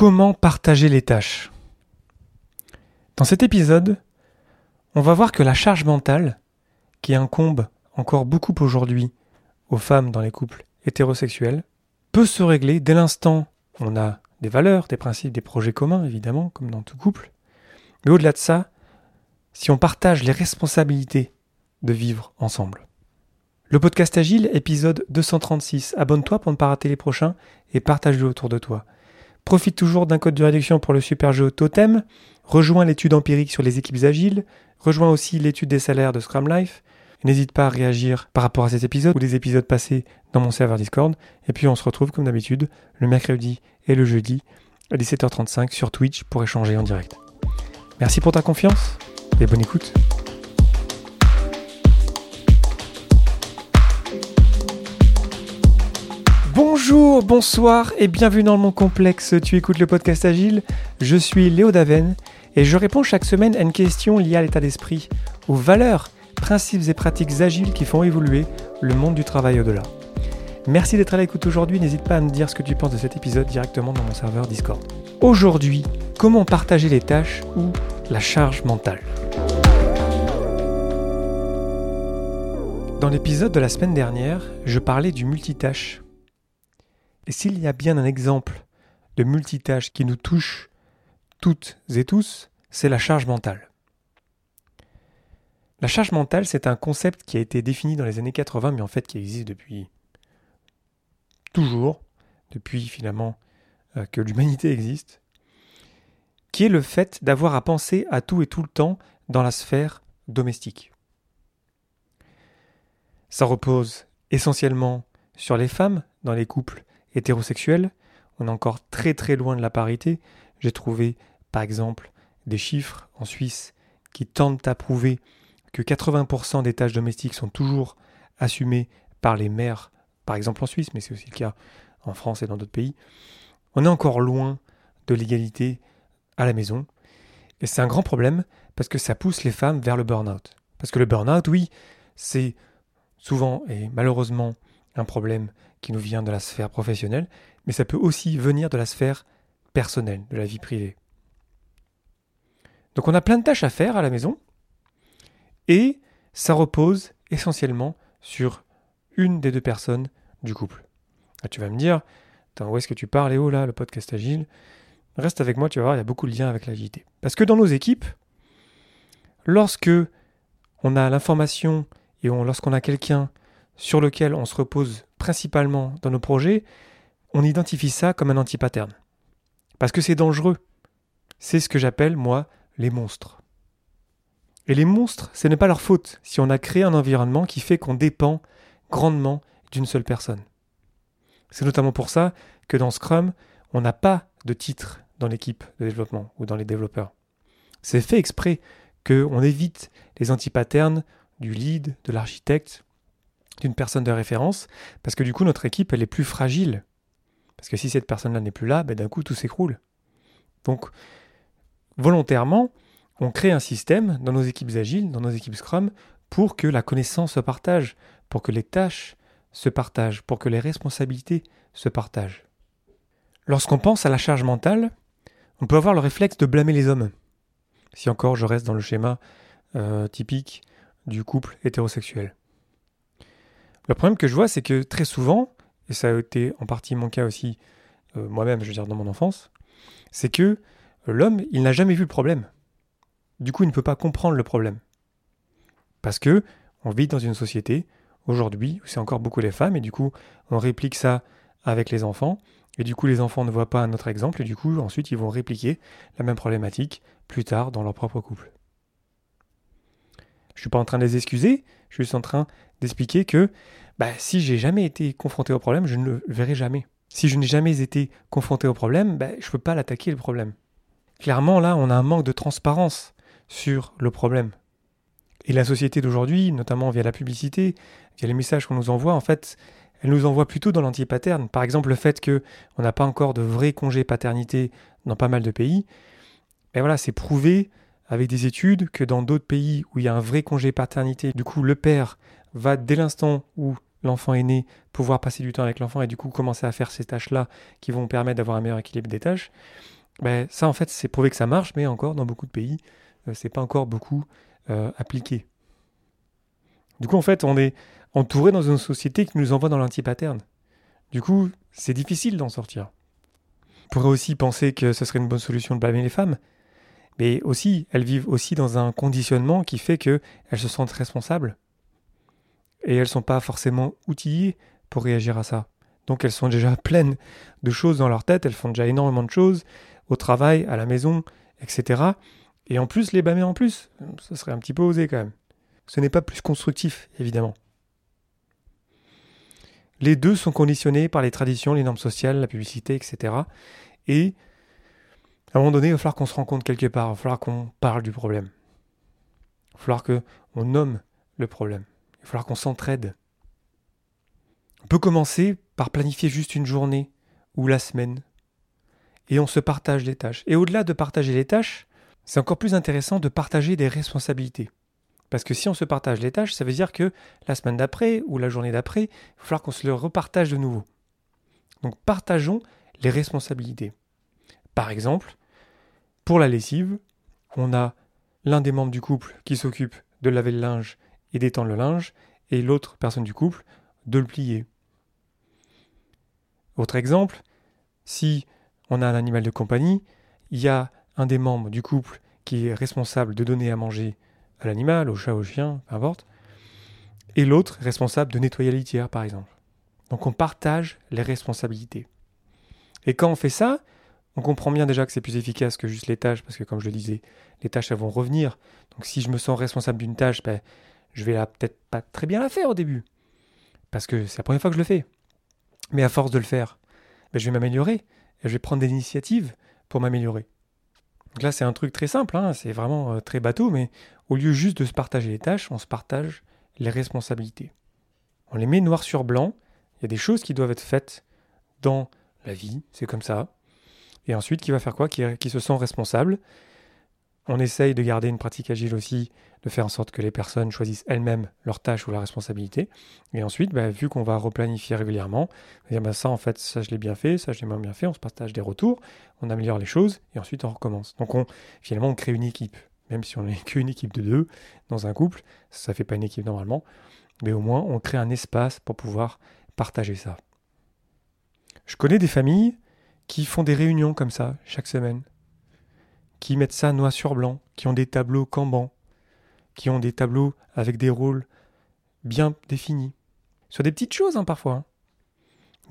Comment partager les tâches Dans cet épisode, on va voir que la charge mentale, qui incombe encore beaucoup aujourd'hui aux femmes dans les couples hétérosexuels, peut se régler dès l'instant où on a des valeurs, des principes, des projets communs, évidemment, comme dans tout couple. Mais au-delà de ça, si on partage les responsabilités de vivre ensemble. Le podcast Agile, épisode 236. Abonne-toi pour ne pas rater les prochains et partage-le autour de toi. Profite toujours d'un code de réduction pour le super jeu Totem. Rejoins l'étude empirique sur les équipes agiles. Rejoins aussi l'étude des salaires de Scrum Life. N'hésite pas à réagir par rapport à cet épisode ou des épisodes passés dans mon serveur Discord. Et puis on se retrouve comme d'habitude le mercredi et le jeudi à 17h35 sur Twitch pour échanger en direct. Merci pour ta confiance et bonne écoute. Bonjour, bonsoir et bienvenue dans mon complexe. Tu écoutes le podcast Agile. Je suis Léo Daven et je réponds chaque semaine à une question liée à l'état d'esprit, aux valeurs, principes et pratiques agiles qui font évoluer le monde du travail au-delà. Merci d'être à l'écoute aujourd'hui. N'hésite pas à me dire ce que tu penses de cet épisode directement dans mon serveur Discord. Aujourd'hui, comment partager les tâches ou la charge mentale? Dans l'épisode de la semaine dernière, je parlais du multitâche et s'il y a bien un exemple de multitâche qui nous touche toutes et tous, c'est la charge mentale. La charge mentale, c'est un concept qui a été défini dans les années 80, mais en fait qui existe depuis toujours, depuis finalement euh, que l'humanité existe, qui est le fait d'avoir à penser à tout et tout le temps dans la sphère domestique. Ça repose essentiellement sur les femmes dans les couples hétérosexuels. On est encore très très loin de la parité. J'ai trouvé par exemple des chiffres en Suisse qui tentent à prouver que 80% des tâches domestiques sont toujours assumées par les mères, par exemple en Suisse, mais c'est aussi le cas en France et dans d'autres pays. On est encore loin de l'égalité à la maison. Et c'est un grand problème parce que ça pousse les femmes vers le burn-out. Parce que le burn-out, oui, c'est souvent et malheureusement un problème qui nous vient de la sphère professionnelle, mais ça peut aussi venir de la sphère personnelle, de la vie privée. Donc on a plein de tâches à faire à la maison, et ça repose essentiellement sur une des deux personnes du couple. Ah, tu vas me dire, où est-ce que tu parles, Léo, là, le podcast Agile? Reste avec moi, tu vas voir, il y a beaucoup de liens avec l'agilité. Parce que dans nos équipes, lorsque on a l'information et lorsqu'on a quelqu'un sur lequel on se repose principalement dans nos projets, on identifie ça comme un anti-pattern. Parce que c'est dangereux. C'est ce que j'appelle, moi, les monstres. Et les monstres, ce n'est pas leur faute si on a créé un environnement qui fait qu'on dépend grandement d'une seule personne. C'est notamment pour ça que dans Scrum, on n'a pas de titre dans l'équipe de développement ou dans les développeurs. C'est fait exprès qu'on évite les anti-patterns du lead, de l'architecte d'une personne de référence, parce que du coup notre équipe elle est plus fragile. Parce que si cette personne-là n'est plus là, ben, d'un coup tout s'écroule. Donc volontairement, on crée un système dans nos équipes agiles, dans nos équipes Scrum, pour que la connaissance se partage, pour que les tâches se partagent, pour que les responsabilités se partagent. Lorsqu'on pense à la charge mentale, on peut avoir le réflexe de blâmer les hommes. Si encore je reste dans le schéma euh, typique du couple hétérosexuel. Le problème que je vois, c'est que très souvent, et ça a été en partie mon cas aussi euh, moi-même, je veux dire dans mon enfance, c'est que l'homme, il n'a jamais vu le problème. Du coup, il ne peut pas comprendre le problème. Parce que on vit dans une société aujourd'hui où c'est encore beaucoup les femmes et du coup, on réplique ça avec les enfants et du coup, les enfants ne voient pas un autre exemple et du coup, ensuite, ils vont répliquer la même problématique plus tard dans leur propre couple. Je suis pas en train de les excuser, je suis en train d'expliquer que bah, si j'ai jamais été confronté au problème, je ne le verrai jamais. Si je n'ai jamais été confronté au problème, bah, je ne peux pas l'attaquer le problème. Clairement, là, on a un manque de transparence sur le problème. Et la société d'aujourd'hui, notamment via la publicité, via les messages qu'on nous envoie, en fait, elle nous envoie plutôt dans l'anti-paterne. Par exemple, le fait qu'on n'a pas encore de vrai congé paternité dans pas mal de pays, ben voilà, c'est prouvé avec des études que dans d'autres pays où il y a un vrai congé paternité, du coup le père va dès l'instant où l'enfant est né, pouvoir passer du temps avec l'enfant et du coup commencer à faire ces tâches-là qui vont permettre d'avoir un meilleur équilibre des tâches, ben, ça en fait c'est prouvé que ça marche, mais encore dans beaucoup de pays, euh, c'est pas encore beaucoup euh, appliqué. Du coup en fait on est entouré dans une société qui nous envoie dans l'anti-pattern. Du coup c'est difficile d'en sortir. On pourrait aussi penser que ce serait une bonne solution de blâmer les femmes, mais aussi elles vivent aussi dans un conditionnement qui fait qu'elles se sentent responsables et elles sont pas forcément outillées pour réagir à ça. Donc elles sont déjà pleines de choses dans leur tête, elles font déjà énormément de choses au travail, à la maison, etc. Et en plus les blâmer en plus, ce serait un petit peu osé quand même. Ce n'est pas plus constructif, évidemment. Les deux sont conditionnés par les traditions, les normes sociales, la publicité, etc. Et à un moment donné, il va falloir qu'on se rende compte quelque part, il va falloir qu'on parle du problème. Il va falloir qu'on nomme le problème. Il va falloir qu'on s'entraide. On peut commencer par planifier juste une journée ou la semaine. Et on se partage les tâches. Et au-delà de partager les tâches, c'est encore plus intéressant de partager des responsabilités. Parce que si on se partage les tâches, ça veut dire que la semaine d'après ou la journée d'après, il va falloir qu'on se le repartage de nouveau. Donc partageons les responsabilités. Par exemple, pour la lessive, on a l'un des membres du couple qui s'occupe de laver le linge et d'étendre le linge, et l'autre personne du couple de le plier. Autre exemple, si on a un animal de compagnie, il y a un des membres du couple qui est responsable de donner à manger à l'animal, au chat, au chien, peu importe, et l'autre responsable de nettoyer la litière, par exemple. Donc on partage les responsabilités. Et quand on fait ça, on comprend bien déjà que c'est plus efficace que juste les tâches, parce que comme je le disais, les tâches elles vont revenir. Donc si je me sens responsable d'une tâche, ben, je vais peut-être pas très bien la faire au début, parce que c'est la première fois que je le fais. Mais à force de le faire, ben, je vais m'améliorer, et je vais prendre des initiatives pour m'améliorer. Donc là, c'est un truc très simple, hein, c'est vraiment euh, très bateau, mais au lieu juste de se partager les tâches, on se partage les responsabilités. On les met noir sur blanc, il y a des choses qui doivent être faites dans la vie, c'est comme ça. Et ensuite, qui va faire quoi qui, qui, se sent responsable. On essaye de garder une pratique agile aussi, de faire en sorte que les personnes choisissent elles-mêmes leurs tâches ou leurs responsabilités. Et ensuite, bah, vu qu'on va replanifier régulièrement, dire bah, ça en fait, ça je l'ai bien fait, ça je l'ai moins bien fait, on se partage des retours, on améliore les choses et ensuite on recommence. Donc on, finalement, on crée une équipe. Même si on n'est qu'une équipe de deux dans un couple, ça ne fait pas une équipe normalement, mais au moins on crée un espace pour pouvoir partager ça. Je connais des familles qui font des réunions comme ça chaque semaine, qui mettent ça noir sur blanc, qui ont des tableaux Kanban, qui ont des tableaux avec des rôles bien définis. Sur des petites choses hein, parfois, hein.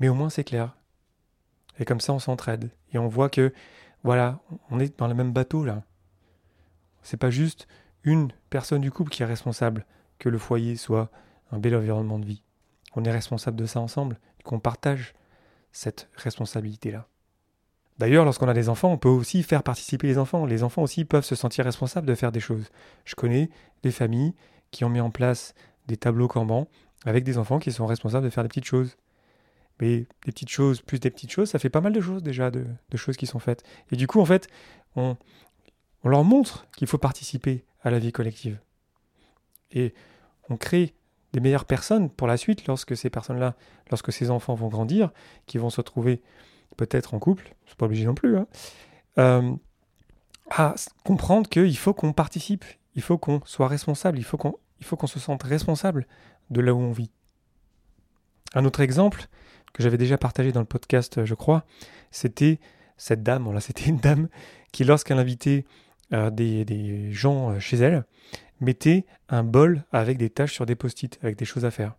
mais au moins c'est clair. Et comme ça on s'entraide et on voit que voilà, on est dans le même bateau là. C'est pas juste une personne du couple qui est responsable que le foyer soit un bel environnement de vie. On est responsable de ça ensemble, qu'on partage cette responsabilité là. D'ailleurs, lorsqu'on a des enfants, on peut aussi faire participer les enfants. Les enfants aussi peuvent se sentir responsables de faire des choses. Je connais des familles qui ont mis en place des tableaux Kanban avec des enfants qui sont responsables de faire des petites choses. Mais des petites choses, plus des petites choses, ça fait pas mal de choses déjà, de, choses qui sont faites. Et du coup, en fait, on, on leur montre qu'il faut participer à la vie collective. Et on crée des meilleures personnes pour la suite lorsque ces personnes-là, lorsque ces enfants vont grandir, qui vont se retrouver peut-être en couple, c'est pas obligé non plus, hein, euh, à comprendre qu'il faut qu'on participe, il faut qu'on soit responsable, il faut qu'on se sente responsable de là où on vit. Un autre exemple que j'avais déjà partagé dans le podcast, je crois, c'était cette dame, là, c'était une dame qui, lorsqu'elle invitait euh, des, des, gens euh, chez elle, mettait un bol avec des tâches sur des post-it, avec des choses à faire.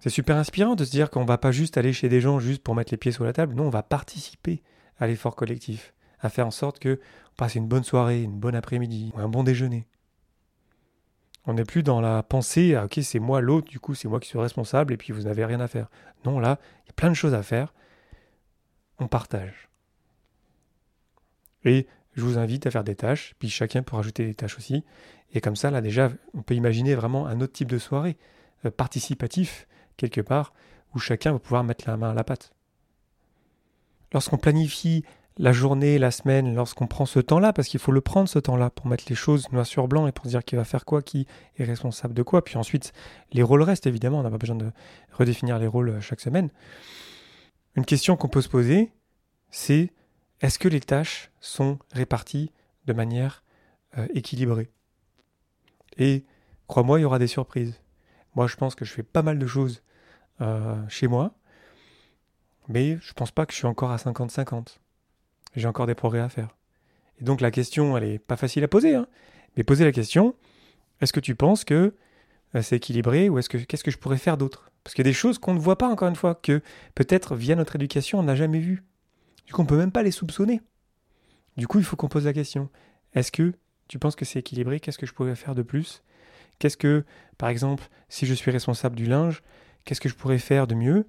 C'est super inspirant de se dire qu'on va pas juste aller chez des gens juste pour mettre les pieds sur la table, non, on va participer à l'effort collectif, à faire en sorte que on passe une bonne soirée, une bonne après-midi, un bon déjeuner. On n'est plus dans la pensée, ah, ok, c'est moi l'autre, du coup c'est moi qui suis responsable et puis vous n'avez rien à faire. Non, là, il y a plein de choses à faire. On partage. Et je vous invite à faire des tâches, puis chacun peut rajouter des tâches aussi. Et comme ça, là déjà, on peut imaginer vraiment un autre type de soirée, euh, participatif, quelque part où chacun va pouvoir mettre la main à la pâte. Lorsqu'on planifie la journée, la semaine, lorsqu'on prend ce temps-là, parce qu'il faut le prendre ce temps-là pour mettre les choses noir sur blanc et pour se dire qui va faire quoi, qui est responsable de quoi. Puis ensuite, les rôles restent évidemment, on n'a pas besoin de redéfinir les rôles euh, chaque semaine. Une question qu'on peut se poser, c'est est-ce que les tâches sont réparties de manière euh, équilibrée? Et crois-moi, il y aura des surprises. Moi, je pense que je fais pas mal de choses chez moi, mais je pense pas que je suis encore à 50-50. J'ai encore des progrès à faire. Et donc la question, elle est pas facile à poser, hein, mais poser la question, est-ce que tu penses que euh, c'est équilibré ou est-ce que qu'est-ce que je pourrais faire d'autre? Parce qu'il y a des choses qu'on ne voit pas encore une fois, que peut-être via notre éducation on n'a jamais vues. Du coup, on peut même pas les soupçonner. Du coup, il faut qu'on pose la question. Est-ce que tu penses que c'est équilibré? Qu'est-ce que je pourrais faire de plus? Qu'est-ce que, par exemple, si je suis responsable du linge, qu'est-ce que je pourrais faire de mieux?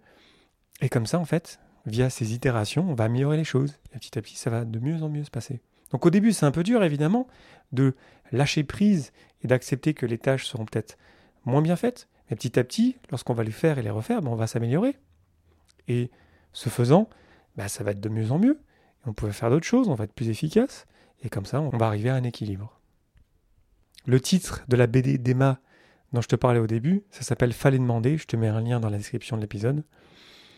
Et comme ça, en fait, via ces itérations, on va améliorer les choses. Et petit à petit, ça va de mieux en mieux se passer. Donc au début, c'est un peu dur, évidemment, de lâcher prise et d'accepter que les tâches seront peut-être moins bien faites. Mais petit à petit, lorsqu'on va les faire et les refaire, ben, on va s'améliorer. Et ce faisant, ben, ça va être de mieux en mieux. On peut faire d'autres choses, on va être plus efficace. Et comme ça, on va arriver à un équilibre. Le titre de la BD d'Emma dont je te parlais au début, ça s'appelle Fallait demander. Je te mets un lien dans la description de l'épisode.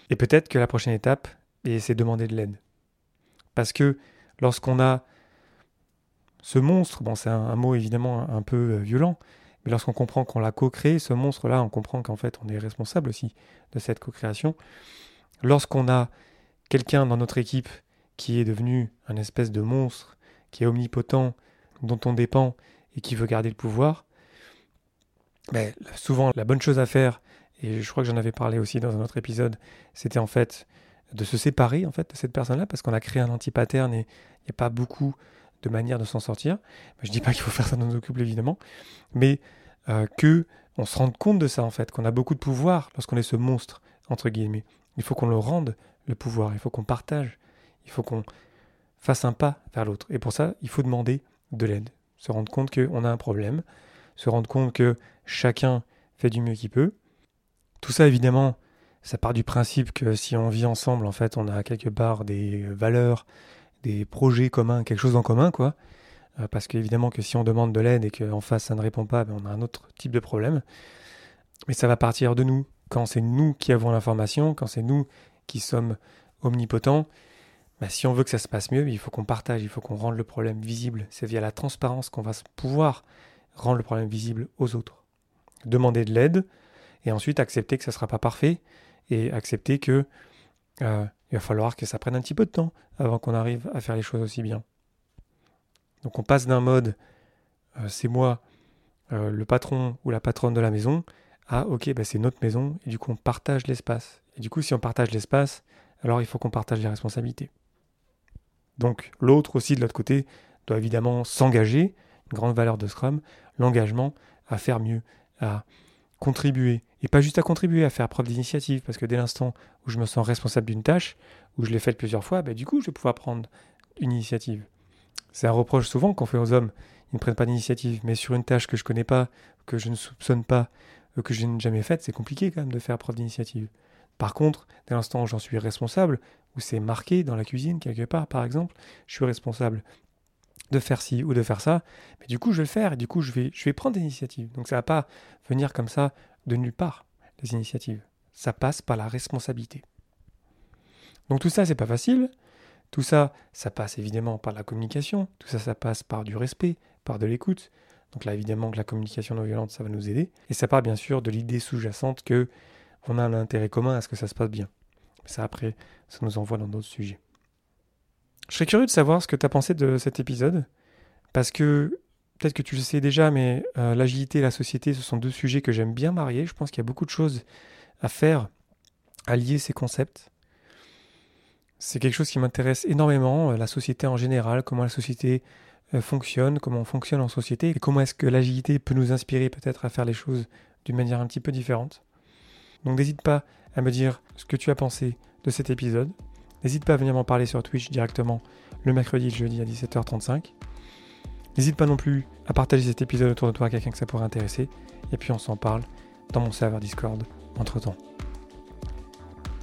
Et peut-être que la prochaine étape, c'est demander de l'aide. Parce que lorsqu'on a ce monstre, bon c'est un, mot évidemment un, peu euh, violent, mais lorsqu'on comprend qu'on l'a co-créé, ce monstre-là, on comprend qu'en fait on est responsable aussi de cette co-création. Lorsqu'on a quelqu'un dans notre équipe qui est devenu un espèce de monstre, qui est omnipotent, dont on dépend et qui veut garder le pouvoir, ben, souvent la bonne chose à faire, et je crois que j'en avais parlé aussi dans un autre épisode, c'était en fait de se séparer en fait de cette personne-là parce qu'on a créé un anti-pattern et il n'y a pas beaucoup de manières de s'en sortir. Je dis pas qu'il faut faire ça dans nos couples évidemment, mais euh, que on se rende compte de ça en fait, qu'on a beaucoup de pouvoir lorsqu'on est ce monstre entre guillemets. Il faut qu'on le rende le pouvoir, il faut qu'on partage, il faut qu'on fasse un pas vers l'autre. Et pour ça, il faut demander de l'aide, se rendre compte qu'on a un problème, se rendre compte que chacun fait du mieux qu'il peut. Tout ça évidemment ça part du principe que si on vit ensemble, en fait, on a quelque part des valeurs, des projets communs, quelque chose en commun, quoi. Euh, parce qu'évidemment que si on demande de l'aide et qu'en face ça ne répond pas, ben on a un autre type de problème. Mais ça va partir de nous. Quand c'est nous qui avons l'information, quand c'est nous qui sommes omnipotents, ben si on veut que ça se passe mieux, il faut qu'on partage, il faut qu'on rende le problème visible. C'est via la transparence qu'on va pouvoir rendre le problème visible aux autres. Demander de l'aide et ensuite accepter que ça ne sera pas parfait et accepter que euh, il va falloir que ça prenne un petit peu de temps avant qu'on arrive à faire les choses aussi bien. Donc on passe d'un mode euh, c'est moi euh, le patron ou la patronne de la maison à ok bah, c'est notre maison et du coup on partage l'espace. Et du coup si on partage l'espace, alors il faut qu'on partage les responsabilités. Donc l'autre aussi de l'autre côté doit évidemment s'engager, grande valeur de Scrum, l'engagement à faire mieux, à contribuer, et pas juste à contribuer, à faire preuve d'initiative, parce que dès l'instant où je me sens responsable d'une tâche, où je l'ai faite plusieurs fois, bah, du coup, je vais pouvoir prendre une initiative. C'est un reproche souvent qu'on fait aux hommes, ils ne prennent pas d'initiative, mais sur une tâche que je connais pas, que je ne soupçonne pas, euh, que je n'ai jamais faite, c'est compliqué quand même de faire preuve d'initiative. Par contre, dès l'instant où j'en suis responsable, où c'est marqué dans la cuisine quelque part, par exemple, je suis responsable de faire ci ou de faire ça, mais du coup je vais le faire et du coup je vais, je vais prendre des initiatives. Donc ça va pas venir comme ça de nulle part, les initiatives. Ça passe par la responsabilité. Donc tout ça, c'est pas facile. Tout ça, ça passe évidemment par la communication. Tout ça, ça passe par du respect, par de l'écoute. Donc là, évidemment, que la communication non violente, ça va nous aider. Et ça part bien sûr de l'idée sous-jacente que on a un intérêt commun à ce que ça se passe bien. Ça, après, ça nous envoie dans d'autres sujets. Je serais curieux de savoir ce que tu as pensé de cet épisode, parce que peut-être que tu le sais déjà, mais euh, l'agilité et la société, ce sont deux sujets que j'aime bien marier. Je pense qu'il y a beaucoup de choses à faire, à lier ces concepts. C'est quelque chose qui m'intéresse énormément, euh, la société en général, comment la société euh, fonctionne, comment on fonctionne en société, et comment est-ce que l'agilité peut nous inspirer peut-être à faire les choses d'une manière un petit peu différente. Donc n'hésite pas à me dire ce que tu as pensé de cet épisode. N'hésite pas à venir m'en parler sur Twitch directement le mercredi et le jeudi à 17h35. N'hésite pas non plus à partager cet épisode autour de toi à quelqu'un que ça pourrait intéresser. Et puis on s'en parle dans mon serveur Discord entre temps.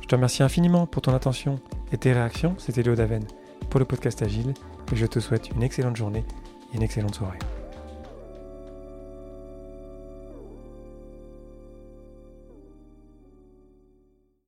Je te remercie infiniment pour ton attention et tes réactions. C'était Léo Daven pour le podcast Agile et je te souhaite une excellente journée et une excellente soirée.